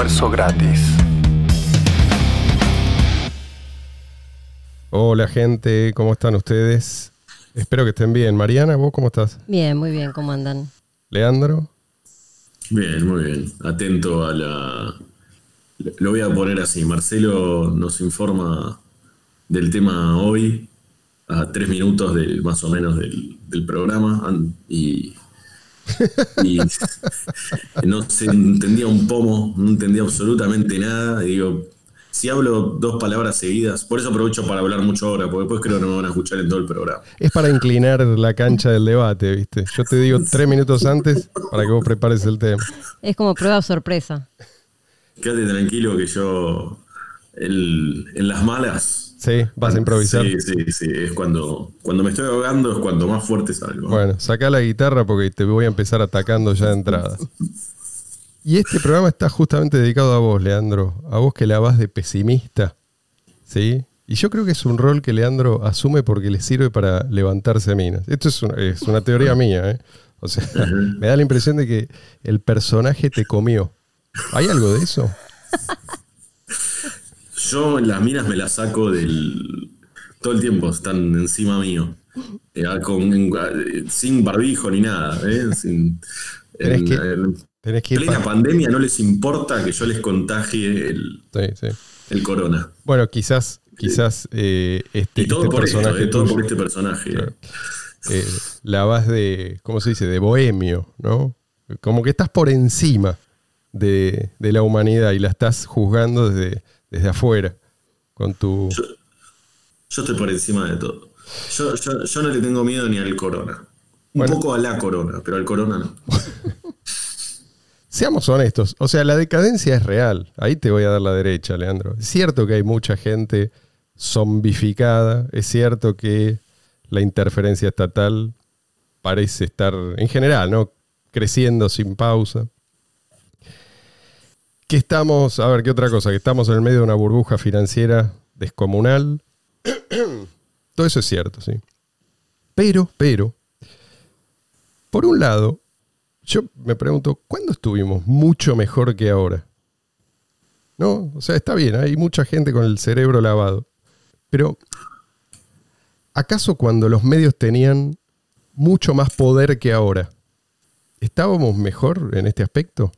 Almuerzo gratis. Hola gente, ¿cómo están ustedes? Espero que estén bien. Mariana, ¿vos cómo estás? Bien, muy bien, ¿cómo andan? Leandro. Bien, muy bien. Atento a la... Lo voy a poner así. Marcelo nos informa del tema hoy a tres minutos del, más o menos del, del programa y, y no se entendía un pomo, no entendía absolutamente nada. Y digo, si hablo dos palabras seguidas, por eso aprovecho para hablar mucho ahora, porque después creo que no me van a escuchar en todo el programa. Es para inclinar la cancha del debate, ¿viste? Yo te digo tres minutos antes para que vos prepares el tema. Es como prueba sorpresa. Quédate tranquilo que yo el- en las malas. Sí, vas a improvisar. Sí, sí, sí. Es cuando, cuando me estoy ahogando es cuando más fuerte salgo. Bueno, saca la guitarra porque te voy a empezar atacando ya de entrada. Y este programa está justamente dedicado a vos, Leandro. A vos que la vas de pesimista. ¿Sí? Y yo creo que es un rol que Leandro asume porque le sirve para levantarse minas. Esto es una, es una teoría mía, ¿eh? O sea, me da la impresión de que el personaje te comió. ¿Hay algo de eso? Yo las minas me las saco del. Todo el tiempo están encima mío. Eh, con- eh, sin barbijo ni nada. ¿eh? Sin- en, que- en Tenés que ir plena pa- pandemia no les importa que yo les contagie el, Sí, sí. el corona. Bueno, quizás, quizás eh, este, Y todo este por personaje eh, todo por este personaje. Claro. la vas de, ¿cómo se dice? De bohemio, ¿no? Como que estás por encima de, de la humanidad y la estás juzgando desde, desde afuera. Con tu. Yo, yo estoy por encima de todo. Yo, yo- yo no le tengo miedo ni al corona. Un Bueno. poco a la corona, pero al corona no. Seamos honestos, o sea, la decadencia es real. Ahí te voy a dar la derecha, Leandro. Es cierto que hay mucha gente zombificada, es cierto que la interferencia estatal parece estar, en general, ¿no? Creciendo sin pausa. Que estamos, a ver, ¿qué otra cosa? Que estamos en el medio de una burbuja financiera descomunal. Todo eso es cierto, sí. Pero, pero, por un lado, yo me pregunto, ¿cuándo estuvimos mucho mejor que ahora? No, o sea, está bien, hay mucha gente con el cerebro lavado. Pero, ¿acaso cuando los medios tenían mucho más poder que ahora, estábamos mejor en este aspecto?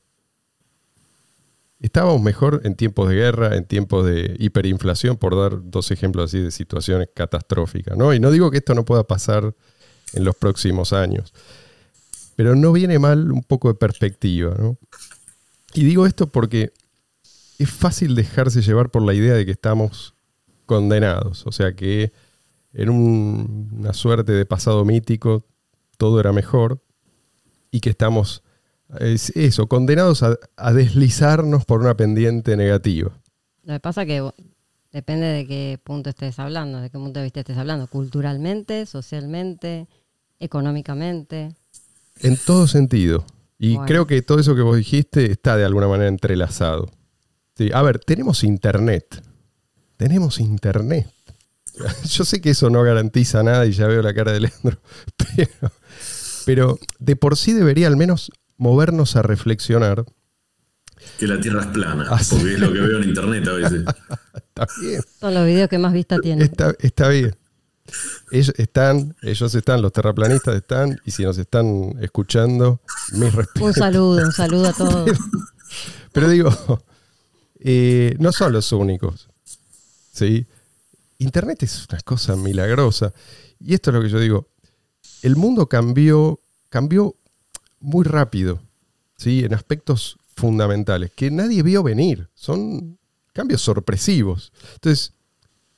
¿Estábamos mejor en tiempos de guerra, en tiempos de hiperinflación, por dar dos ejemplos así de situaciones catastróficas? ¿no? Y no digo que esto no pueda pasar en los próximos años. Pero no viene mal un poco de perspectiva, ¿no? Y digo esto porque es fácil dejarse llevar por la idea de que estamos condenados. O sea que en un- una suerte de pasado mítico todo era mejor y que estamos, es eso, condenados a, a deslizarnos por una pendiente negativa. Lo que pasa que depende de qué punto estés hablando, de qué punto de vista estés hablando, culturalmente, socialmente, económicamente. En todo sentido. Y Bueno. creo que todo eso que vos dijiste está de alguna manera entrelazado. Sí, a ver, tenemos internet. Tenemos internet. Yo sé que eso no garantiza nada y ya veo la cara de Leandro, pero, pero de por sí debería al menos movernos a reflexionar. Que la tierra es plana, Ah, sí. porque es lo que veo en internet a veces. Está bien, Son los videos que más vista tienen. está, está bien. Ellos están, ellos están, los terraplanistas están, y si nos están escuchando, mis respetos. Un saludo, un saludo a todos. Pero digo, eh, no son los únicos. ¿sí? Internet es una cosa milagrosa. Y esto es lo que yo digo. El mundo cambió, cambió muy rápido, ¿sí? en aspectos fundamentales, que nadie vio venir. Son cambios sorpresivos. Entonces,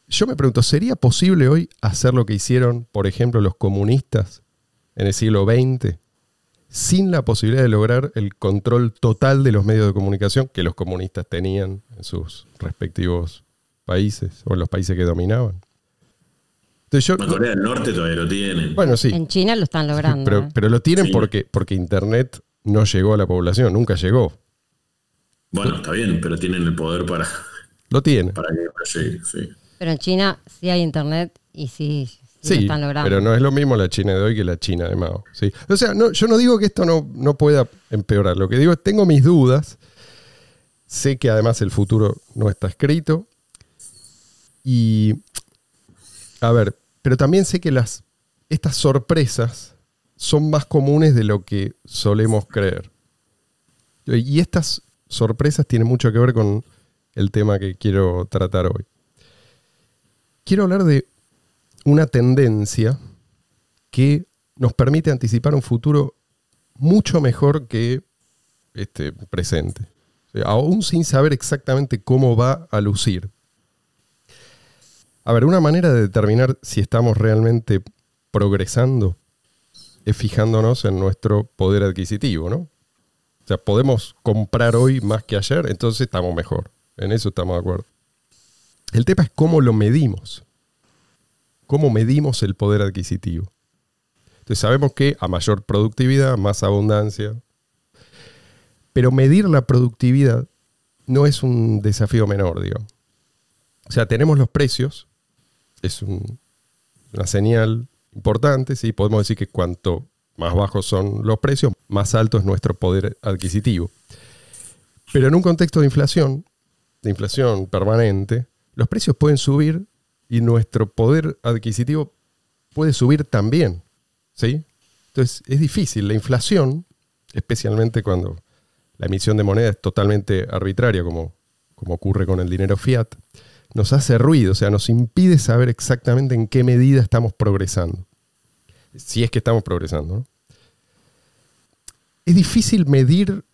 yo me pregunto, ¿sería posible hoy hacer lo que hicieron, por ejemplo, los comunistas en el siglo XX? sin la posibilidad de lograr el control total de los medios de comunicación que los comunistas tenían en sus respectivos países o en los países que dominaban. Entonces yo, En Corea del Norte todavía lo tienen. bueno, sí, En China lo están logrando. pero, ¿eh? pero lo tienen Sí. porque, porque Internet no llegó a la población, nunca llegó. Bueno, está bien, pero tienen el poder para, Lo tiene. para que no llegue, sí. Pero en China sí hay internet y sí, sí lo están logrando. pero no es lo mismo la China de hoy que la China de Mao. ¿sí? O sea, no, yo no digo que esto no, no pueda empeorar. Lo que digo es tengo mis dudas sé que además el futuro no está escrito. Y, a ver, pero también sé que estas sorpresas son más comunes de lo que solemos creer. Y estas sorpresas tienen mucho que ver con el tema que quiero tratar hoy. Quiero hablar de una tendencia que nos permite anticipar un futuro mucho mejor que este presente. aún sin saber exactamente cómo va a lucir. A ver, una manera de determinar si estamos realmente progresando es fijándonos en nuestro poder adquisitivo, ¿no? O sea, podemos comprar hoy más que ayer, entonces estamos mejor. En eso estamos de acuerdo. El tema es cómo lo medimos. ¿Cómo medimos el poder adquisitivo? Entonces sabemos que a mayor productividad, más abundancia. Pero medir la productividad no es un desafío menor, digo. O sea, tenemos los precios, es una señal importante, ¿sí? podemos decir que cuanto más bajos son los precios, más alto es nuestro poder adquisitivo. Pero en un contexto de inflación, de inflación permanente, los precios pueden subir y nuestro poder adquisitivo puede subir también. ¿sí? Entonces es difícil. La inflación, especialmente cuando la emisión de moneda es totalmente arbitraria, como, como ocurre con el dinero fiat, nos hace ruido, o sea, nos impide saber exactamente en qué medida estamos progresando. Si es que estamos progresando. Es difícil medir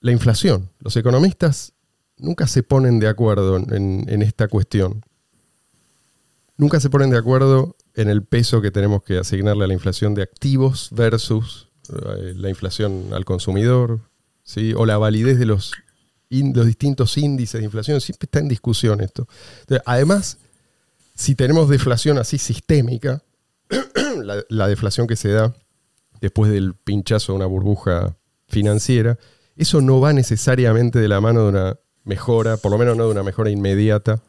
la inflación. Los economistas nunca se ponen de acuerdo en, esta cuestión. Nunca se ponen de acuerdo en el peso que tenemos que asignarle a la inflación de activos versus eh, la inflación al consumidor, ¿sí? o la validez de los, los distintos índices de inflación. Siempre está en discusión esto. además, si tenemos deflación así sistémica, la, la deflación que se da después del pinchazo de una burbuja financiera, eso no va necesariamente de la mano de una mejora, por lo menos no de una mejora inmediata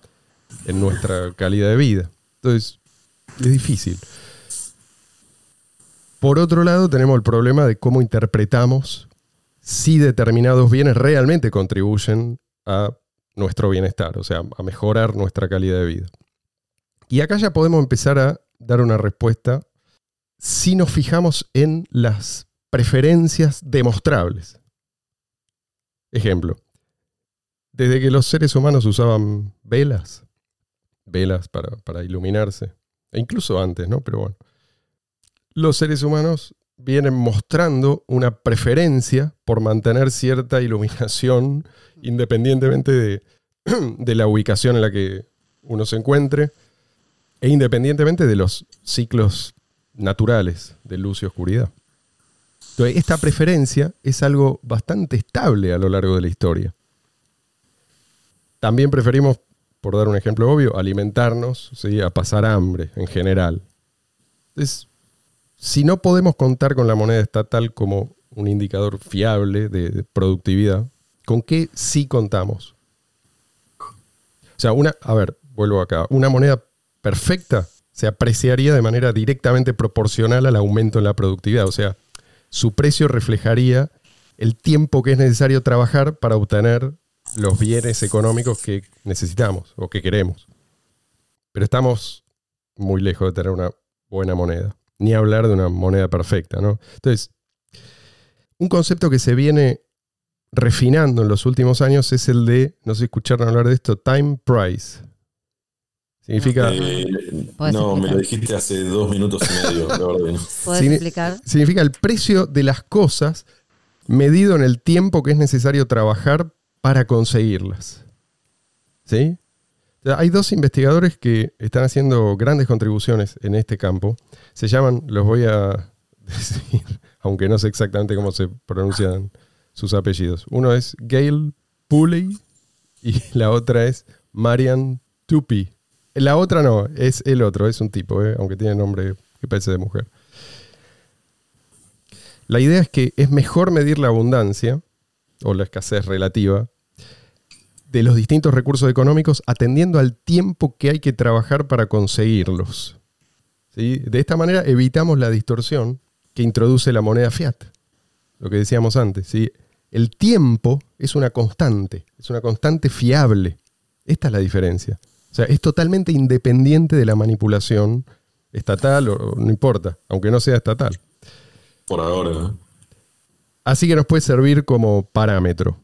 en nuestra calidad de vida. Entonces, es difícil. Por otro lado, tenemos el problema de cómo interpretamos si determinados bienes realmente contribuyen a nuestro bienestar, o sea, a mejorar nuestra calidad de vida. Y acá ya podemos empezar a dar una respuesta si nos fijamos en las preferencias demostrables. Ejemplo, desde que los seres humanos usaban velas, velas para, iluminarse, e incluso antes, ¿no? Pero bueno, los seres humanos vienen mostrando una preferencia por mantener cierta iluminación independientemente de, de, la ubicación en la que uno se encuentre e independientemente de los ciclos naturales de luz y oscuridad. Entonces, esta preferencia es algo bastante estable a lo largo de la historia. También preferimos, por dar un ejemplo obvio, alimentarnos a pasar hambre en general. Entonces, si no podemos contar con la moneda estatal como un indicador fiable de productividad, ¿con qué sí contamos? O sea, una, a ver, vuelvo acá, una moneda perfecta se apreciaría de manera directamente proporcional al aumento en la productividad. O sea, su precio reflejaría el tiempo que es necesario trabajar para obtener los bienes económicos que necesitamos o que queremos. Pero estamos muy lejos de tener una buena moneda, ni hablar de una moneda perfecta, ¿no? Entonces, un concepto que se viene refinando en los últimos años es el de, no sé si escucharon hablar de esto, time price. Significa. Eh, no, me lo dijiste hace dos minutos y medio. ¿Puedes explicar? Significa el precio de las cosas medido en el tiempo que es necesario trabajar para conseguirlas. ¿Sí? Hay dos investigadores que están haciendo grandes contribuciones en este campo. Se llaman, los voy a decir, aunque no sé exactamente cómo se pronuncian sus apellidos. Uno es Gail Pulley y la otra es Marian Tupi. La otra no, es el otro, es un tipo, ¿eh? aunque tiene nombre que parece de mujer. La idea es que es mejor medir la abundancia o la escasez relativa de los distintos recursos económicos atendiendo al tiempo que hay que trabajar para conseguirlos. De esta manera evitamos la distorsión que introduce la moneda fiat, lo que decíamos antes. ¿sí? el tiempo es una constante, es una constante fiable. Esta es la diferencia. O sea, es totalmente independiente de la manipulación estatal o no importa, aunque no sea estatal. Por ahora. Así que nos puede servir como parámetro.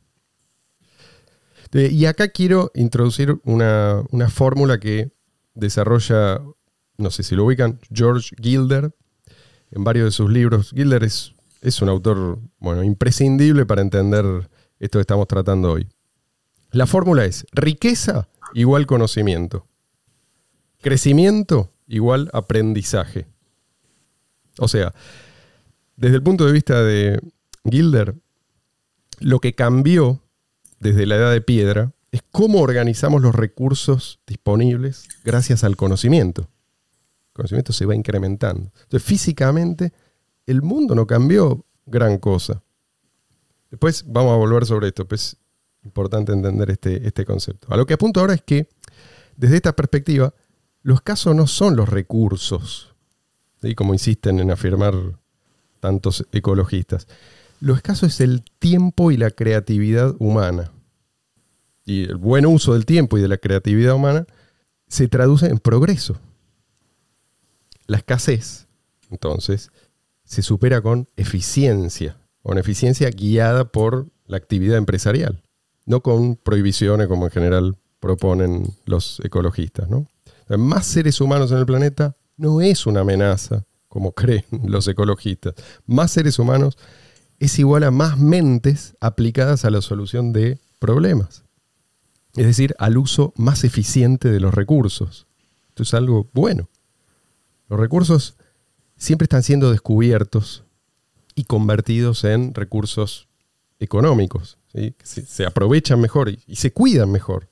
Y acá quiero introducir una, una fórmula que desarrolla, no sé si lo ubican, George Gilder, en varios de sus libros. Gilder es, es un autor bueno, imprescindible para entender esto que estamos tratando hoy. La fórmula es riqueza igual conocimiento. Crecimiento igual aprendizaje. O sea, desde el punto de vista de Gilder, lo que cambió desde la edad de piedra es cómo organizamos los recursos disponibles gracias al conocimiento. El conocimiento se va incrementando. Entonces, físicamente, el mundo no cambió gran cosa. Después vamos a volver sobre esto, pues es importante entender este, este concepto. A lo que apunto ahora es que, desde esta perspectiva, los casos no son los recursos, como insisten en afirmar tantos ecologistas. Lo escaso es el tiempo y la creatividad humana. Y el buen uso del tiempo y de la creatividad humana se traduce en progreso. La escasez, entonces, se supera con eficiencia, con eficiencia guiada por la actividad empresarial, no con prohibiciones como en general proponen los ecologistas. ¿no? Más seres humanos en el planeta no es una amenaza, como creen los ecologistas. Más seres humanos es igual a más mentes aplicadas a la solución de problemas. Es decir, al uso más eficiente de los recursos. Esto es algo bueno. Los recursos siempre están siendo descubiertos y convertidos en recursos económicos. se, aprovechan mejor y, se cuidan mejor.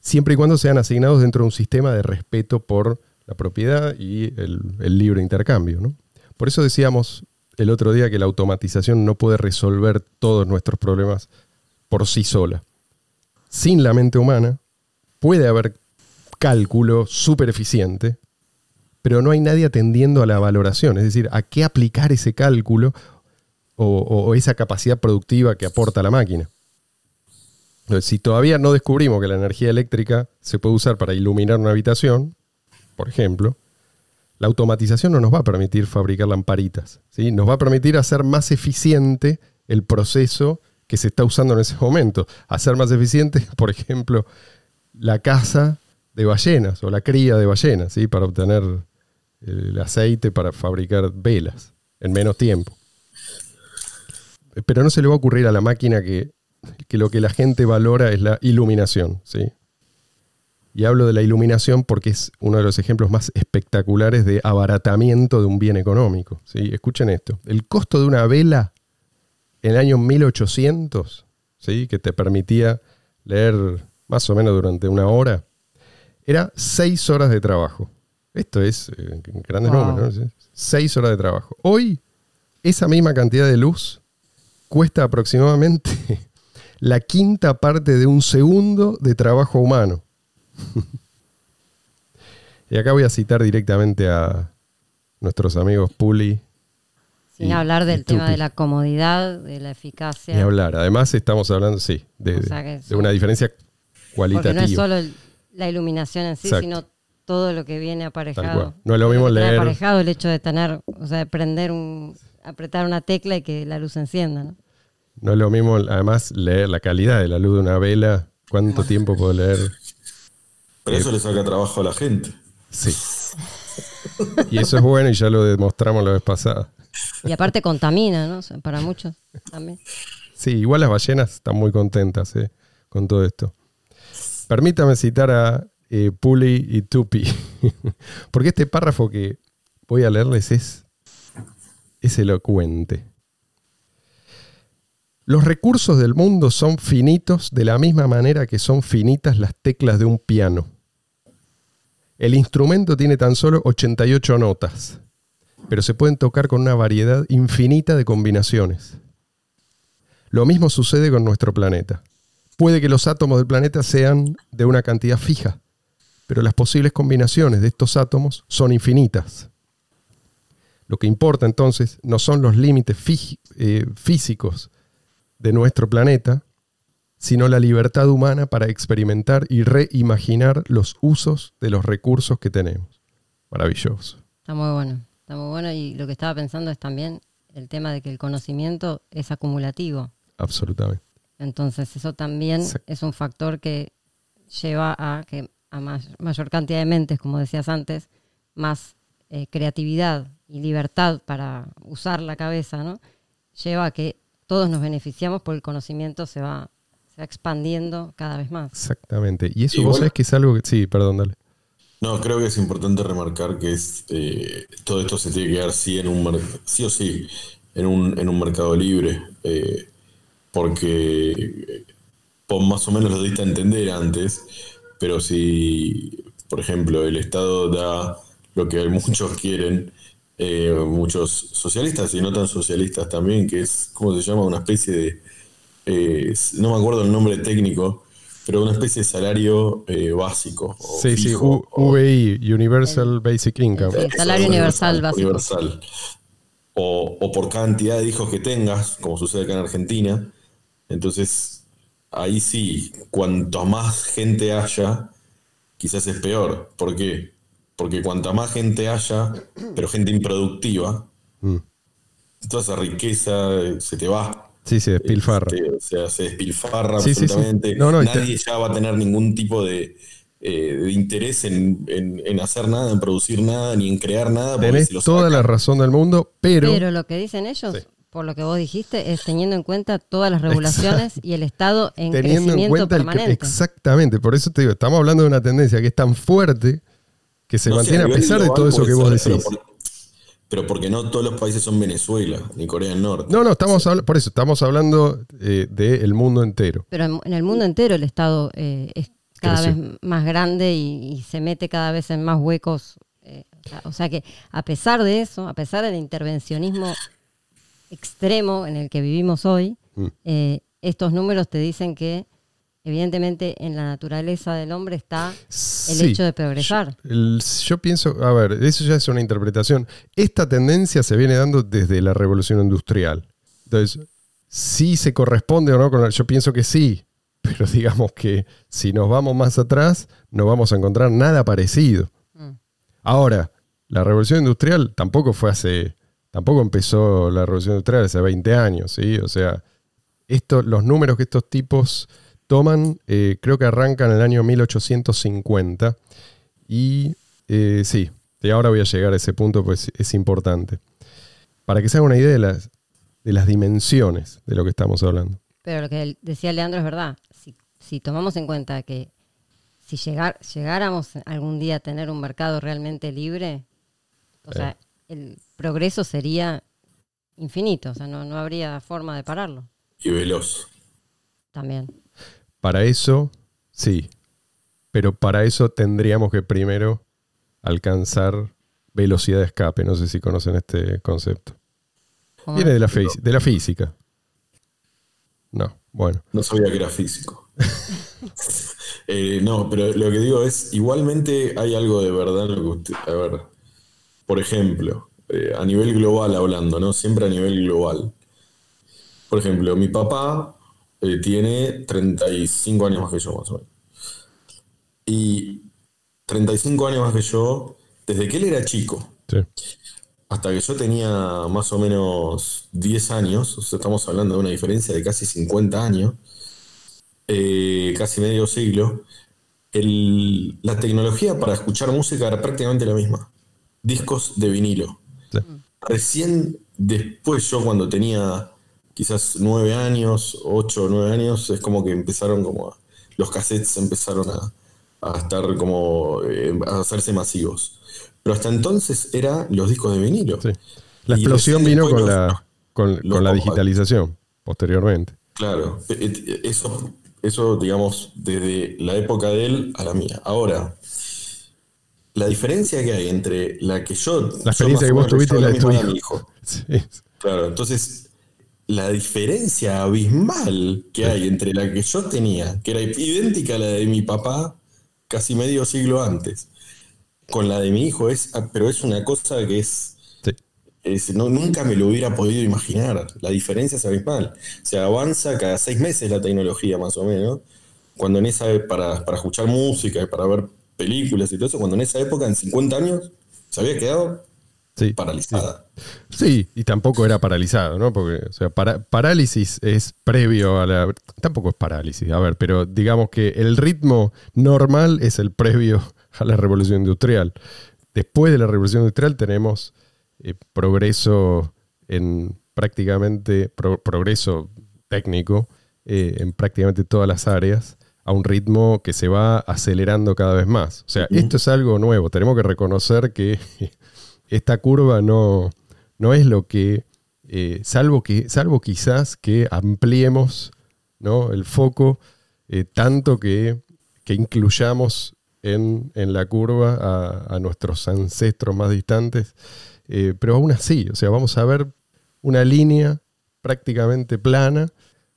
Siempre y cuando sean asignados dentro de un sistema de respeto por la propiedad y el, el libre intercambio. ¿no? Por eso decíamos el otro día que la automatización no puede resolver todos nuestros problemas por sí sola. Sin la mente humana puede haber cálculo súper eficiente, pero no hay nadie atendiendo a la valoración, es decir, a qué aplicar ese cálculo o, esa capacidad productiva que aporta la máquina. Si todavía no descubrimos que la energía eléctrica se puede usar para iluminar una habitación, por ejemplo, la automatización no nos va a permitir fabricar lamparitas, ¿sí? nos va a permitir hacer más eficiente el proceso que se está usando en ese momento. Hacer más eficiente, por ejemplo, la caza de ballenas o la cría de ballenas, ¿sí? para obtener el aceite para fabricar velas en menos tiempo. Pero no se le va a ocurrir a la máquina que, que lo que la gente valora es la iluminación. ¿sí? Y hablo de la iluminación porque es uno de los ejemplos más espectaculares de abaratamiento de un bien económico. ¿sí? Escuchen esto. El costo de una vela en el año 1800, ¿sí? que te permitía leer más o menos durante una hora, era seis horas de trabajo. Esto es eh, grandes números, ¿no? Seis horas de trabajo. Hoy, esa misma cantidad de luz cuesta aproximadamente la quinta parte de un segundo de trabajo humano. y acá voy a citar directamente a nuestros amigos Puli. Sin hablar del tema de la comodidad, de la eficacia. Ni hablar. Además, estamos hablando, sí, de, una diferencia cualitativa. Porque no es solo la iluminación en sí, sino todo lo que viene aparejado. No es lo mismo leer. Aparejado el hecho de tener, o sea, de prender un, apretar una tecla y que la luz se encienda, ¿no? No es lo mismo, además, leer la calidad de la luz de una vela. ¿Cuánto tiempo puedo leer? Pero eso le saca trabajo a la gente. Sí. Y eso es bueno y ya lo demostramos la vez pasada. Y aparte contamina, ¿no? Para muchos también. Sí, igual las ballenas están muy contentas ¿eh? con todo esto. Permítame citar a eh, Puli y Tupi, porque este párrafo que voy a leerles es, es elocuente. Los recursos del mundo son finitos de la misma manera que son finitas las teclas de un piano. El instrumento tiene tan solo 88 notas, pero se pueden tocar con una variedad infinita de combinaciones. Lo mismo sucede con nuestro planeta. Puede que los átomos del planeta sean de una cantidad fija, pero las posibles combinaciones de estos átomos son infinitas. Lo que importa entonces no son los límites eh, físicos de nuestro planeta, sino la libertad humana para experimentar y reimaginar los usos de los recursos que tenemos. Maravilloso. Está muy bueno, está muy bueno y lo que estaba pensando es también el tema de que el conocimiento es acumulativo. Absolutamente. Entonces eso también es un factor que lleva a que a más- mayor cantidad de mentes, como decías antes, más eh, creatividad y libertad para usar la cabeza, ¿no? Lleva a que todos nos beneficiamos porque el conocimiento se va, se va expandiendo cada vez más. Exactamente. Y eso vos sabés que es algo que... Sí, perdón, dale. No, creo que es importante remarcar que es, eh, todo esto se tiene que dar sí, en un sí o sí en un, en un mercado libre, eh, porque eh, por más o menos lo diste a entender antes, pero si, por ejemplo, el Estado da lo que muchos quieren, eh, muchos socialistas y no tan socialistas también, que es, ¿cómo se llama? Una especie de, eh, no me acuerdo el nombre técnico, pero una especie de salario eh, básico. o Sí, sí, U- Universal Basic Income. Salario universal básico. Universal. O, o por cantidad de hijos que tengas, como sucede acá en Argentina. Entonces, ahí sí, cuanto más gente haya, quizás es peor. ¿Por qué? Porque cuanta más gente haya, pero gente improductiva, Mm. toda esa riqueza eh, se te va. Sí, sí, despilfarra. Este, o sea, se despilfarra Sí, sí, sí. absolutamente. No, no, te- Nadie ya va a tener ningún tipo de, eh, de interés en, en- en hacer nada, en producir nada, ni en crear nada. Tenés se toda la razón del mundo, pero... Pero lo que dicen ellos, Sí. por lo que vos dijiste, es teniendo en cuenta todas las regulaciones y el Estado en teniendo en cuenta el exactamente, por eso te digo, estamos hablando de una tendencia que es tan fuerte que se No mantiene a pesar de todo eso que vos decís. Pero, por- pero porque no todos los países son Venezuela, ni Corea del Norte. No, no, estamos habla- por eso estamos hablando eh, del mundo entero. Pero en, en el mundo entero el Estado eh, es cada Creció. vez más grande y, y se mete cada vez en más huecos. eh, o sea- o sea que a pesar de eso, a pesar del intervencionismo extremo en el que vivimos hoy, Mm. eh, estos números te dicen que evidentemente en la naturaleza del hombre está el Sí, hecho de progresar. Yo, el- yo pienso, a ver, eso ya es una interpretación. Esta tendencia se viene dando desde la revolución industrial. Entonces, sí se corresponde o no con la- Yo pienso que sí, pero digamos que si nos vamos más atrás, no vamos a encontrar nada parecido. Mm. Ahora, la revolución industrial tampoco fue hace. Tampoco empezó la revolución industrial hace 20 años, ¿sí? O sea, esto, los números que estos tipos toman, eh, creo que arrancan en el año 1850. Y eh, sí, y ahora voy a llegar a ese punto, pues es importante. Para que se haga una idea de las, de las dimensiones de lo que estamos hablando. Pero lo que decía Leandro es verdad. Si, si tomamos en cuenta que si llegar, llegáramos algún día a tener un mercado realmente libre, o sea, el progreso sería infinito, o sea, no, no habría forma de pararlo Y veloz. también. Para eso, sí. Pero para eso tendríamos que primero alcanzar velocidad de escape. No sé si conocen este concepto. Viene de la, fisi- de la física. No, bueno. No sabía que era físico. Eh, no, pero lo que digo es, igualmente hay algo de verdad en lo que usted, a ver, por ejemplo, eh, a nivel global hablando, ¿no? Siempre a nivel global. Por ejemplo, mi papá eh, tiene 35 años más que yo, más o menos. Y 35 años más que yo, desde que él era chico, Sí. hasta que yo tenía más o menos 10 años, o sea, estamos hablando de una diferencia de casi 50 años, eh, casi medio siglo, el- la tecnología para escuchar música era prácticamente la misma. Discos de vinilo. Sí. Recién después yo cuando tenía quizás 9 años, 8 o 9 años, es como que empezaron como a- los cassettes empezaron a, a estar como eh, a hacerse masivos. Pero hasta entonces eran los discos de vinilo. sí. La explosión vino con los- la, con, la digitalización, posteriormente. Claro, e- e- eso, eso, digamos, desde la época de él a la mía. Ahora, la diferencia que hay entre la que yo. La experiencia que yo vos o menos tuviste y la de tu hijo. hijo. Sí. Claro, entonces, la diferencia abismal que hay entre la que yo tenía, que era idéntica a la de mi papá casi medio siglo antes, con la de mi hijo, es, ah, pero es una cosa que es Sí. nunca me lo hubiera podido imaginar. La diferencia es abismal. Se avanza cada seis meses la tecnología, más o menos. Cuando en esa para, para escuchar música y para ver películas y todo eso, cuando en esa época, en 50 años, se había quedado paralizada. Sí. y tampoco era paralizado, ¿no? Porque, o sea, parálisis es previo a la. Tampoco es parálisis, a ver, pero digamos que el ritmo normal es el previo a la revolución industrial. Después de la revolución industrial tenemos eh, progreso en prácticamente, progreso técnico eh, en prácticamente todas las áreas a un ritmo que se va acelerando cada vez más. O sea, esto es algo nuevo. Tenemos que reconocer que esta curva no, no es lo que, eh, salvo que, salvo quizás que ampliemos ¿no? el foco tanto que, que incluyamos en, la curva a, nuestros ancestros más distantes. Eh, pero aún así, o sea, vamos a ver una línea prácticamente plana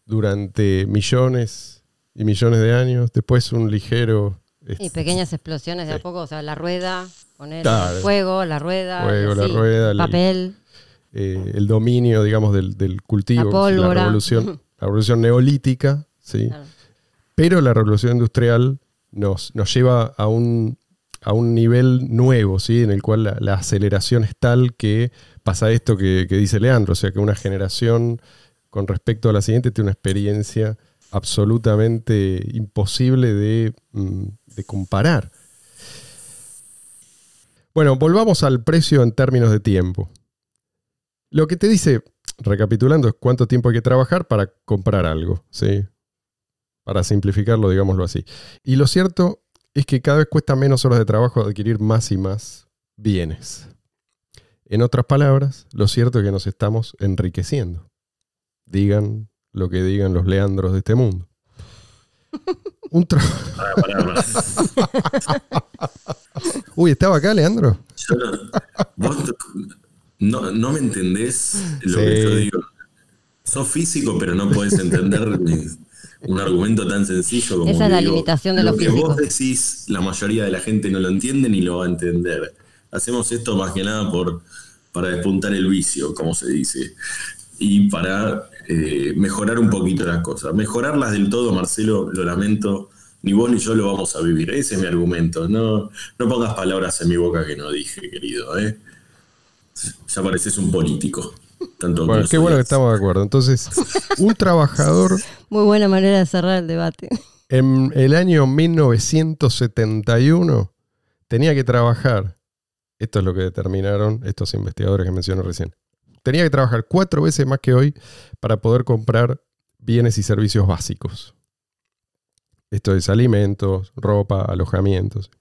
durante millones y millones de años, después un ligero... Y pequeñas explosiones de a poco, o sea, la rueda, poner el fuego, la rueda, fuego, la rueda papel. Eh, el dominio, digamos, del, cultivo, la, revolución, la revolución neolítica, ¿sí? Pero la revolución industrial nos, lleva a un, a un nivel nuevo, ¿sí? en el cual la, aceleración es tal que pasa esto que, dice Leandro, o sea que una generación con respecto a la siguiente tiene una experiencia absolutamente imposible de, mm, de comparar. Bueno, volvamos al precio en términos de tiempo. Lo que te dice, recapitulando, es cuánto tiempo hay que trabajar para comprar algo. ¿sí? para simplificarlo, digámoslo así. Y lo cierto es que cada vez cuesta menos horas de trabajo adquirir más y más bienes. En otras palabras, lo cierto es que nos estamos enriqueciendo. Digan lo que digan los leandros de este mundo. Un Uy, ¿estaba acá, Leandro? no, no, me entendés lo que yo digo. Sos físico, pero no puedes entender un argumento tan sencillo como. Esa es la limitación de lo que vos decís, la mayoría de la gente no lo entiende ni lo va a entender. Hacemos esto más que nada por, para despuntar el vicio, como se dice, y para eh, mejorar un poquito las cosas. Mejorarlas del todo, Marcelo, lo lamento, ni vos ni yo lo vamos a vivir. Ese es mi argumento. No, no pongas palabras en mi boca que no dije, querido. ¿eh? Ya pareces un político bueno, qué bueno que estamos de acuerdo. Entonces, un trabajador. Muy buena manera de cerrar el debate. En el año 1971 tenía que trabajar. Esto es lo que determinaron estos investigadores que mencioné recién. Tenía que trabajar cuatro veces más que hoy para poder comprar bienes y servicios básicos. Esto es alimentos, ropa, alojamientos.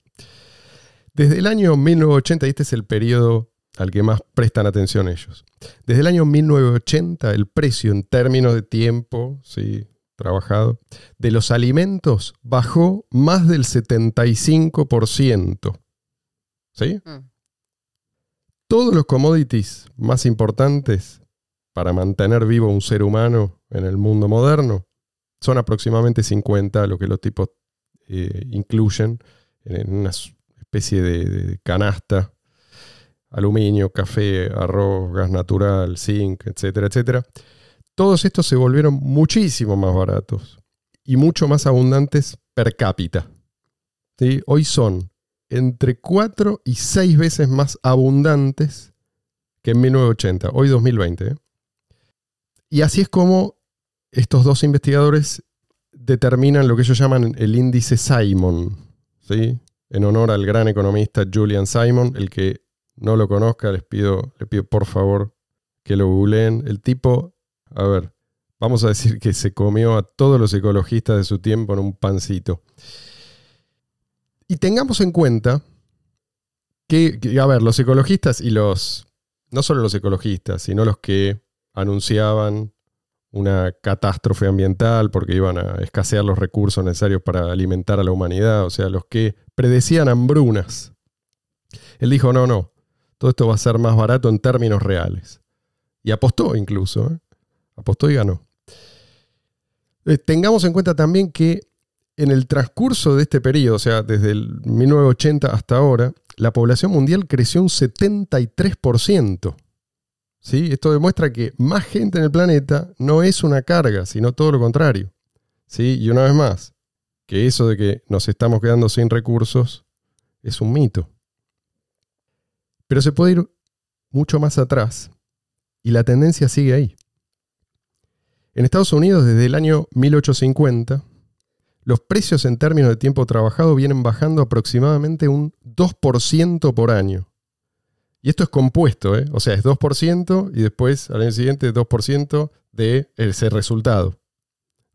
Desde el año 1980, este es el periodo al que más prestan atención ellos. Desde el año 1980, el precio en términos de tiempo ¿sí? trabajado de los alimentos bajó más del 75%. ¿Sí? Mm. Todos los commodities más importantes para mantener vivo un ser humano en el mundo moderno son aproximadamente 50, lo que los tipos eh, incluyen en una especie de canasta aluminio, café, arroz, gas natural, zinc, etcétera, etcétera, todos estos se volvieron muchísimo más baratos y mucho más abundantes per cápita. ¿Sí? Hoy son entre 4 y 6 veces más abundantes que en 1980, hoy 2020. ¿eh? Y así es como estos dos investigadores determinan lo que ellos llaman el índice Simon, ¿sí? en honor al gran economista Julian Simon, el que no lo conozca, les pido, les pido por favor que lo googleen. El tipo, a ver, vamos a decir que se comió a todos los ecologistas de su tiempo en un pancito. Y tengamos en cuenta que, a ver, los ecologistas y los, no solo los ecologistas, sino los que anunciaban una catástrofe ambiental porque iban a escasear los recursos necesarios para alimentar a la humanidad, o sea, los que predecían hambrunas. Él dijo, no, no, todo esto va a ser más barato en términos reales. Y apostó incluso, ¿eh? apostó y ganó. Eh, tengamos en cuenta también que en el transcurso de este periodo, o sea, desde el 1980 hasta ahora, la población mundial creció un 73%. ¿sí? Esto demuestra que más gente en el planeta no es una carga, sino todo lo contrario. ¿sí? Y una vez más, que eso de que nos estamos quedando sin recursos es un mito. Pero se puede ir mucho más atrás y la tendencia sigue ahí. En Estados Unidos, desde el año 1850, los precios en términos de tiempo trabajado vienen bajando aproximadamente un 2% por año. Y esto es compuesto, ¿eh? o sea, es 2% y después al año siguiente 2% de ese resultado.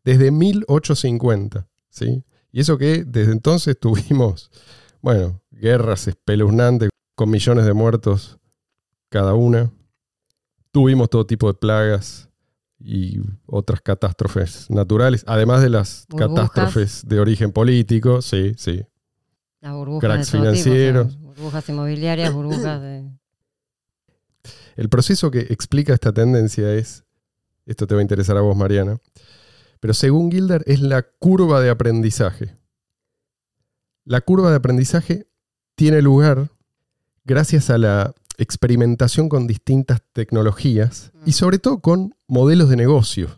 Desde 1850, ¿sí? Y eso que desde entonces tuvimos, bueno, guerras espeluznantes con millones de muertos cada una. Tuvimos todo tipo de plagas y otras catástrofes naturales, además de las catástrofes de origen político, sí, sí. Las burbujas Cracks de todo tipo, financieros. o sea, burbujas inmobiliarias, burbujas de... El proceso que explica esta tendencia es, esto te va a interesar a vos, Mariana, pero según Gilder es la curva de aprendizaje. La curva de aprendizaje tiene lugar gracias a la experimentación con distintas tecnologías y sobre todo con modelos de negocio.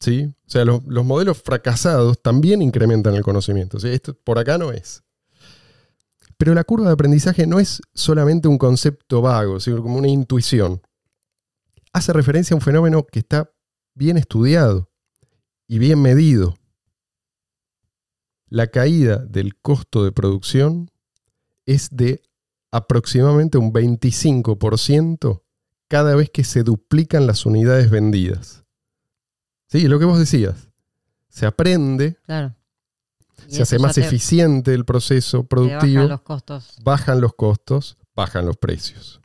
¿sí? O sea, los, los modelos fracasados también incrementan el conocimiento. ¿sí? Esto por acá no es. Pero la curva de aprendizaje no es solamente un concepto vago, sino como una intuición. Hace referencia a un fenómeno que está bien estudiado y bien medido. La caída del costo de producción es de aproximadamente un 25% cada vez que se duplican las unidades vendidas. Sí, lo que vos decías. Se aprende, Claro. Y se hace más te- eficiente el proceso productivo, bajan los costos. bajan los costos, bajan los precios.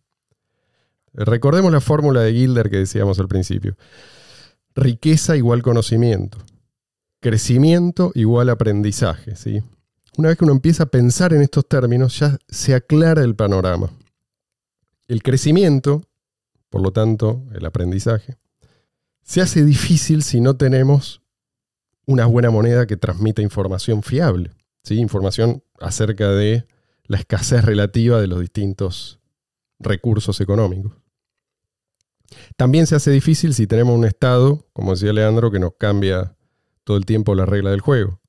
Recordemos la fórmula de Gilder que decíamos al principio. Riqueza igual conocimiento. Crecimiento igual aprendizaje. ¿sí? Una vez que uno empieza a pensar en estos términos, ya se aclara el panorama. El crecimiento, por lo tanto, el aprendizaje, se hace difícil si no tenemos una buena moneda que transmita información fiable. ¿sí? Información acerca de la escasez relativa de los distintos recursos económicos. También se hace difícil si tenemos un Estado, como decía Leandro, que nos cambia todo el tiempo la regla del juego.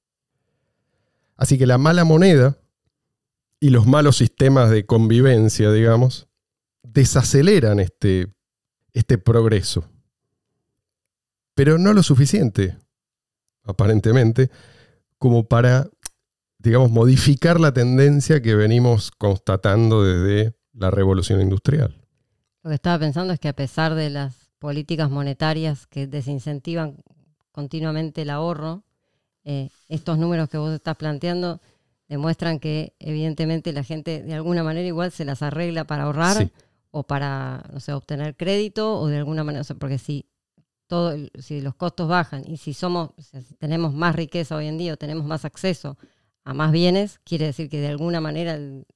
Así que la mala moneda y los malos sistemas de convivencia, digamos, desaceleran este, este progreso. Pero no lo suficiente, aparentemente, como para, digamos, modificar la tendencia que venimos constatando desde la revolución industrial. Lo que estaba pensando es que a pesar de las políticas monetarias que desincentivan continuamente el ahorro, eh, estos números que vos estás planteando demuestran que evidentemente la gente de alguna manera igual se las arregla para ahorrar Sí. o para, no sé, obtener crédito o de alguna manera, o sea, porque si todo, si los costos bajan y si somos, o sea, si tenemos más riqueza hoy en día o tenemos más acceso a más bienes, quiere decir que de alguna manera el-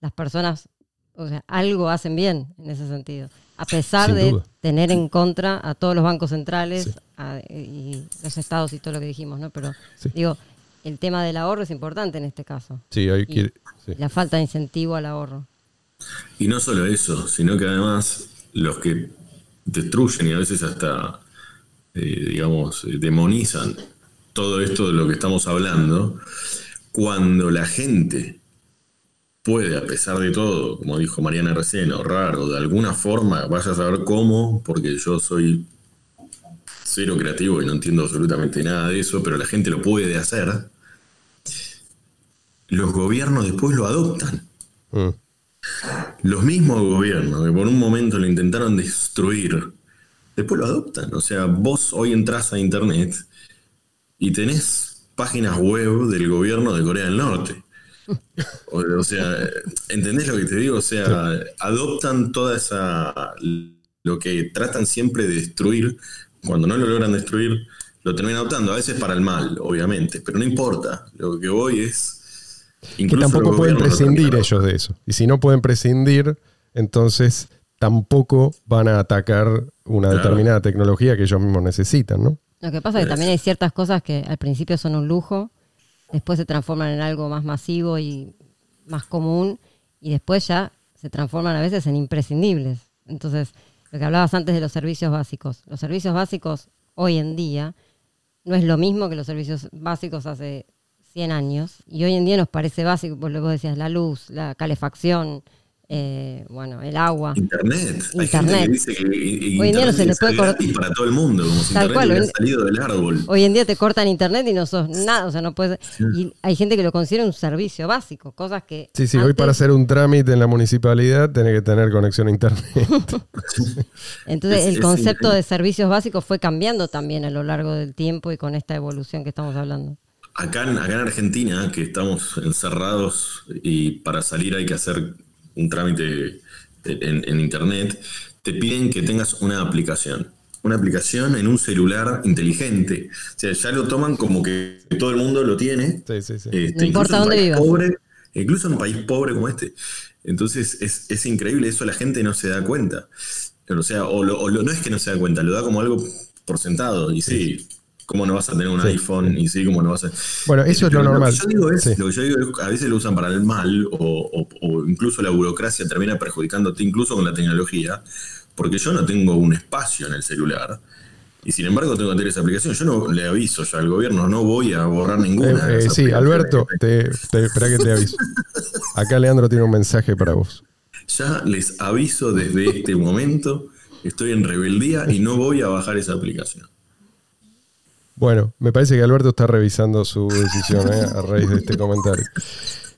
las personas, o sea, algo hacen bien en ese sentido. A pesar Sin de duda. tener en contra a todos los bancos centrales Sí. a- y los estados y todo lo que dijimos, ¿no? Pero Sí. digo, el tema del ahorro es importante en este caso. Sí, hay que- sí. La falta de incentivo al ahorro. Y no solo eso, sino que además los que destruyen y a veces hasta, eh, digamos, demonizan todo esto de lo que estamos hablando, cuando la gente puede, a pesar de todo, como dijo Mariana recién, ahorrar o de alguna forma, vaya a saber cómo, porque yo soy cero creativo y no entiendo absolutamente nada de eso, pero la gente lo puede hacer, los gobiernos después lo adoptan. Mm. Los mismos gobiernos que por un momento lo intentaron destruir, después lo adoptan. O sea, vos hoy entras a internet y tenés páginas web del gobierno de Corea del Norte. O, o sea, ¿entendés lo que te digo? O sea, adoptan toda esa. lo que tratan siempre de destruir, cuando no lo logran destruir, lo terminan adoptando, a veces para el mal, obviamente, pero no importa. Lo que voy es. Que tampoco pueden prescindir ellos de eso. Y si no pueden prescindir, entonces tampoco van a atacar una Claro. determinada tecnología que ellos mismos necesitan, ¿no? Lo que pasa es que también hay ciertas cosas que al principio son un lujo, después se transforman en algo más masivo y más común, y después ya se transforman a veces en imprescindibles. Entonces, Lo que hablabas antes de los servicios básicos. Los servicios básicos hoy en día no es lo mismo que los servicios básicos hace 100 años. Y hoy en día nos parece básico, por lo que vos decías, la luz, la calefacción, eh, bueno, el agua. Internet. Hay Internet. gente que dice que i- Hoy en día no se le es puede gratis cortar- para todo el mundo, como si Tal internet cual, hubiera hoy- salido del árbol. Hoy en día te cortan internet y no sos nada, o sea, no puedes. Y hay gente que lo considera un servicio básico, cosas que. Sí, sí, hoy antes- para hacer un trámite en la municipalidad tenés que tener conexión a internet. Entonces, Es- el concepto de servicios básicos fue cambiando también a lo largo del tiempo y con esta evolución que estamos hablando. Acá en, acá en Argentina, que estamos encerrados y para salir hay que hacer un trámite en, en internet, te piden que tengas una aplicación. Una aplicación en un celular inteligente. O sea, ya lo toman como que todo el mundo lo tiene. Sí, sí, sí. Este, No importa incluso en un dónde vivas. Pobre, incluso en un país pobre como este. Entonces es, es increíble, eso la gente no se da cuenta. O sea, o, lo- o lo- no es que no se da cuenta, lo da como algo por sentado. Y sí, ¿cómo no vas a tener un Sí. iPhone? Y sí, ¿cómo no vas a...? Bueno, eso es lo normal. que yo digo es, Sí. Lo que yo digo es, a veces lo usan para el mal o, o- o incluso la burocracia termina perjudicándote incluso con la tecnología, porque yo no tengo un espacio en el celular. Y sin embargo tengo que tener esa aplicación. Yo no le aviso ya al gobierno, no voy a borrar ninguna. Eh, eh, sí, Alberto, que tengo. te, te- espera que te aviso. Acá Leandro tiene un mensaje para vos. Ya les aviso desde este momento, estoy en rebeldía y no voy a bajar esa aplicación. Bueno, me parece que Alberto está revisando su decisión eh, a raíz de este comentario.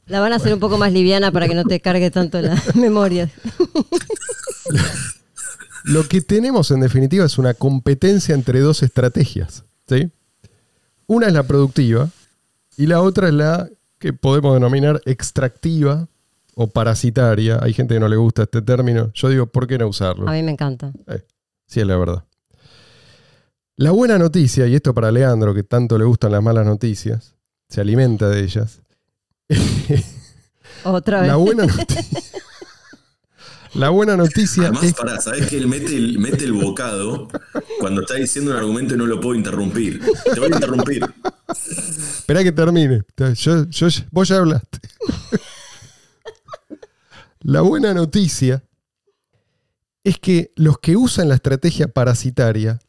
La van a hacer un poco más liviana para que no te cargue tanto la memoria. Lo que tenemos en definitiva es una competencia entre dos estrategias. ¿sí? Una es la productiva y la otra es la que podemos denominar extractiva o parasitaria. Hay gente que no le gusta este término. Yo digo, ¿por qué no usarlo? A mí me encanta. Eh, sí, es la verdad. La buena noticia, y esto para Leandro, que tanto le gustan las malas noticias, se alimenta de ellas. Otra vez. la buena noticia. La buena noticia Además, es pará, sabes que él mete el, mete el bocado cuando está diciendo un argumento y no lo puedo interrumpir. Te voy a interrumpir. Espera que termine. Yo- yo- vos ya hablaste. La buena noticia es que los que usan la estrategia parasitaria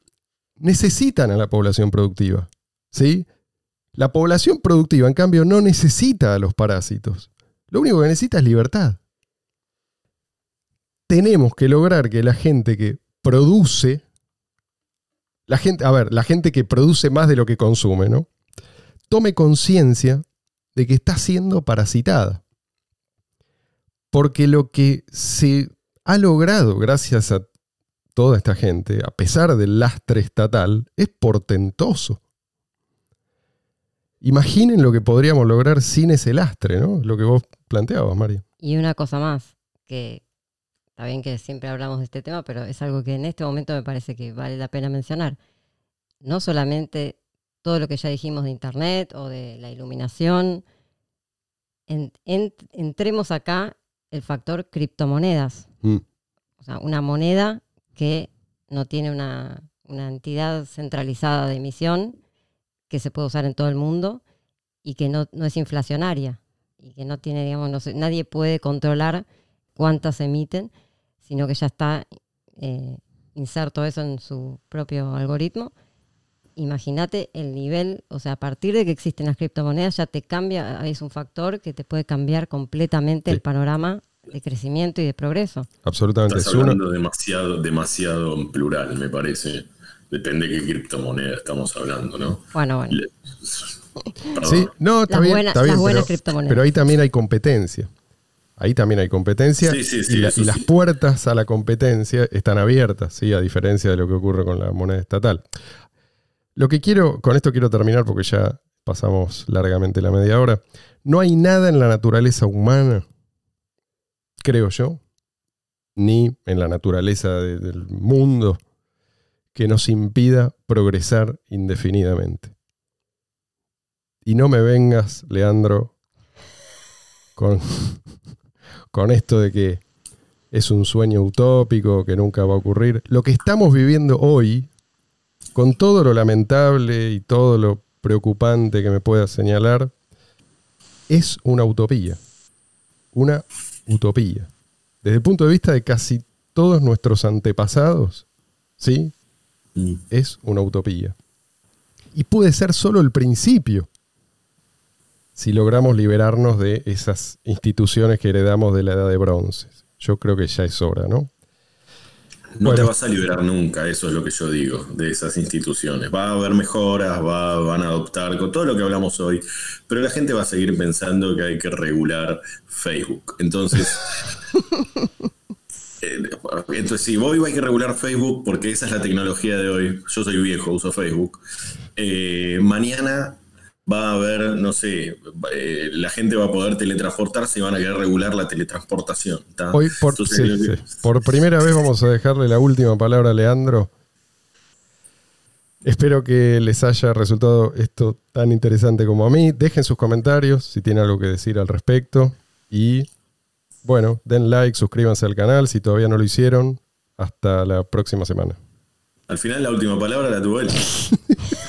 necesitan a la población productiva. ¿Sí? La población productiva, en cambio, no necesita a los parásitos. Lo único que necesita es libertad. Tenemos que lograr que la gente que produce, la gente, a ver, la gente que produce más de lo que consume, ¿no? tome conciencia de que está siendo parasitada. Porque lo que se ha logrado gracias a toda esta gente, a pesar del lastre estatal, es portentoso. Imaginen lo que podríamos lograr sin ese lastre, ¿no? Lo que vos planteabas, Mario. Y una cosa más, que está bien que siempre hablamos de este tema, pero es algo que en este momento me parece que vale la pena mencionar. No solamente todo lo que ya dijimos de Internet o de la iluminación, en- en- entremos acá el factor criptomonedas. Mm. O sea, una moneda que no tiene una, una entidad centralizada de emisión, que se puede usar en todo el mundo y que no, no es inflacionaria y que no tiene, digamos, no sé, nadie puede controlar cuántas emiten, sino que ya está eh, inserto eso en su propio algoritmo. Imagínate el nivel, o sea, a partir de que existen las criptomonedas ya te cambia, es un factor que te puede cambiar completamente Sí. el panorama de crecimiento y de progreso. Absolutamente. Estás Es uno- hablando demasiado, demasiado en plural, me parece. Depende de qué criptomoneda estamos hablando, ¿no? Bueno, bueno. Le-. Sí, no, está Las bien, buenas- está bien, las buenas pero, criptomonedas. pero ahí también hay competencia. Ahí también hay competencia Sí, sí, sí, y, la- eso y las puertas a la competencia están abiertas, ¿sí? a diferencia de lo que ocurre con la moneda estatal. Lo que quiero, con esto quiero terminar porque ya pasamos largamente la media hora. No hay nada en la naturaleza humana, creo yo, ni en la naturaleza de- del mundo que nos impida progresar indefinidamente. Y no me vengas, Leandro, con, con esto de que es un sueño utópico que nunca va a ocurrir. Lo que estamos viviendo hoy, con todo lo lamentable y todo lo preocupante que me pueda señalar, es una utopía. Una utopía. Desde el punto de vista de casi todos nuestros antepasados, ¿sí? Mm. Es una utopía. Y puede ser solo el principio si logramos liberarnos de esas instituciones que heredamos de la edad de bronce. Yo creo que ya es hora, ¿no? No Bueno. te vas a liberar nunca, eso es lo que yo digo, de esas instituciones. Va a haber mejoras, va, van a adoptar con todo lo que hablamos hoy, pero la gente va a seguir pensando que hay que regular Facebook. Entonces, eh, entonces si hoy hay que regular Facebook porque esa es la tecnología de hoy, yo soy viejo, uso Facebook, eh, mañana va a haber, no sé, eh, la gente va a poder teletransportarse y van a querer regular la teletransportación. ¿tá? Hoy, por, Entonces, sí, lo que- sí. por primera vez vamos a dejarle la última palabra a Leandro. Espero que les haya resultado esto tan interesante como a mí. Dejen sus comentarios si tienen algo que decir al respecto. Y bueno, den like, suscríbanse al canal si todavía no lo hicieron. Hasta la próxima semana. Al final la última palabra la tuvo él.